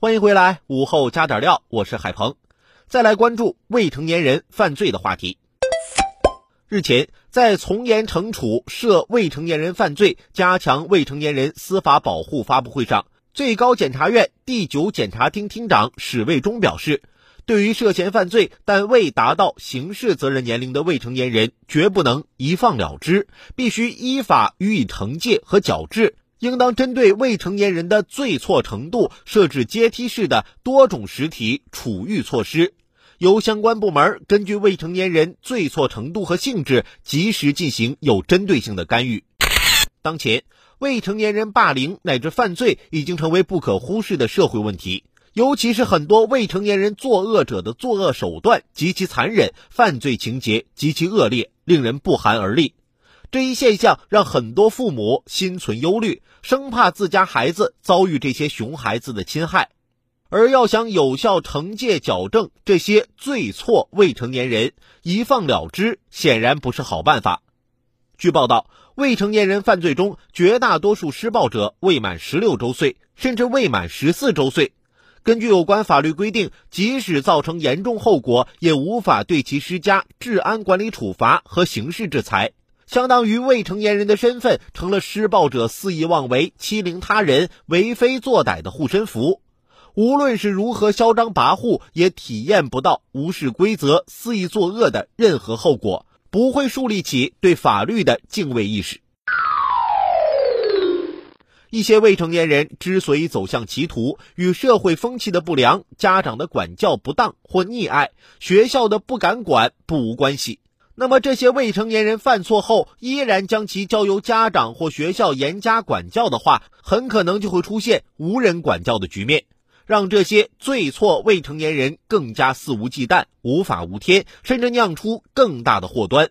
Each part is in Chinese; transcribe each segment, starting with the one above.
欢迎回来，午后加点料，我是海鹏。再来关注未成年人犯罪的话题。日前，在从严惩处涉未成年人犯罪、加强未成年人司法保护发布会上，最高检察院第九检察厅厅长史卫忠表示，对于涉嫌犯罪但未达到刑事责任年龄的未成年人，绝不能一放了之，必须依法予以惩戒和矫治。应当针对未成年人的罪错程度，设置阶梯式的多种实体处遇措施，由相关部门根据未成年人罪错程度和性质，及时进行有针对性的干预。当前，未成年人霸凌乃至犯罪已经成为不可忽视的社会问题，尤其是很多未成年人作恶者的作恶手段极其残忍，犯罪情节极其恶劣，令人不寒而栗。这一现象让很多父母心存忧虑，生怕自家孩子遭遇这些熊孩子的侵害。而要想有效惩戒矫正这些罪错未成年人，一放了之显然不是好办法。据报道，未成年人犯罪中，绝大多数施暴者未满十六周岁，甚至未满十四周岁。根据有关法律规定，即使造成严重后果，也无法对其施加治安管理处罚和刑事制裁。相当于未成年人的身份成了施暴者肆意妄为、欺凌他人、为非作歹的护身符。无论是如何嚣张跋扈，也体验不到无视规则、肆意作恶的任何后果，不会树立起对法律的敬畏意识。一些未成年人之所以走向歧途，与社会风气的不良、家长的管教不当或溺爱、学校的不敢管不无关系。那么，这些未成年人犯错后，依然将其交由家长或学校严加管教的话，很可能就会出现无人管教的局面，让这些罪错未成年人更加肆无忌惮、无法无天，甚至酿出更大的祸端。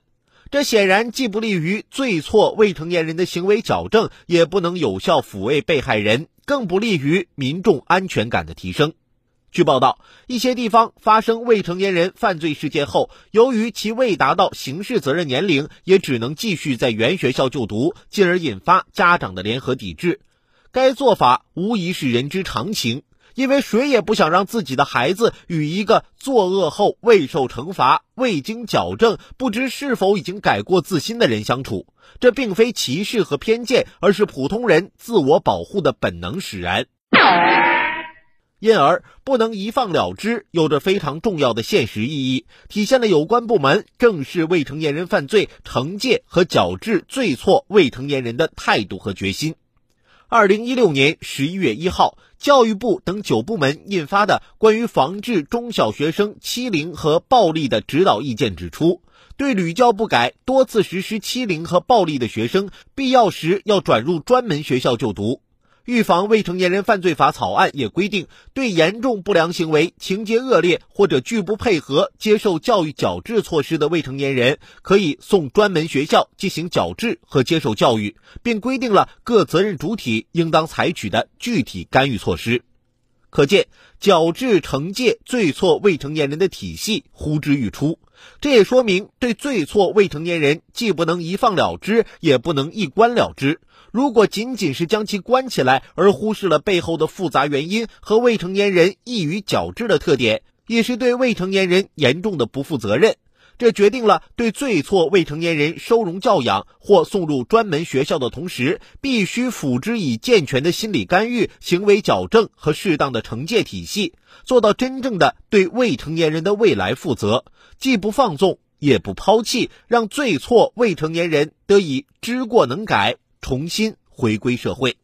这显然既不利于罪错未成年人的行为矫正，也不能有效抚慰被害人，更不利于民众安全感的提升。据报道，一些地方发生未成年人犯罪事件后，由于其未达到刑事责任年龄，也只能继续在原学校就读，进而引发家长的联合抵制。该做法无疑是人之常情，因为谁也不想让自己的孩子与一个作恶后未受惩罚、未经矫正、不知是否已经改过自新的人相处。这并非歧视和偏见，而是普通人自我保护的本能使然。因而不能一放了之，有着非常重要的现实意义，体现了有关部门正视未成年人犯罪、惩戒和矫治罪错未成年人的态度和决心。二零一六年十一月一号，教育部等九部门印发的《关于防治中小学生欺凌和暴力的指导意见》指出，对屡教不改、多次实施欺凌和暴力的学生，必要时要转入专门学校就读。预防未成年人犯罪法草案也规定，对严重不良行为、情节恶劣或者拒不配合接受教育矫治措施的未成年人，可以送专门学校进行矫治和接受教育，并规定了各责任主体应当采取的具体干预措施。可见，矫治惩戒罪错未成年人的体系呼之欲出。这也说明，对罪错未成年人，既不能一放了之，也不能一关了之。如果仅仅是将其关起来，而忽视了背后的复杂原因和未成年人易于矫治的特点，也是对未成年人严重的不负责任。这决定了对罪错未成年人收容教养或送入专门学校的同时，必须辅之以健全的心理干预、行为矫正和适当的惩戒体系，做到真正的对未成年人的未来负责，既不放纵，也不抛弃，让罪错未成年人得以知过能改。重新回归社会。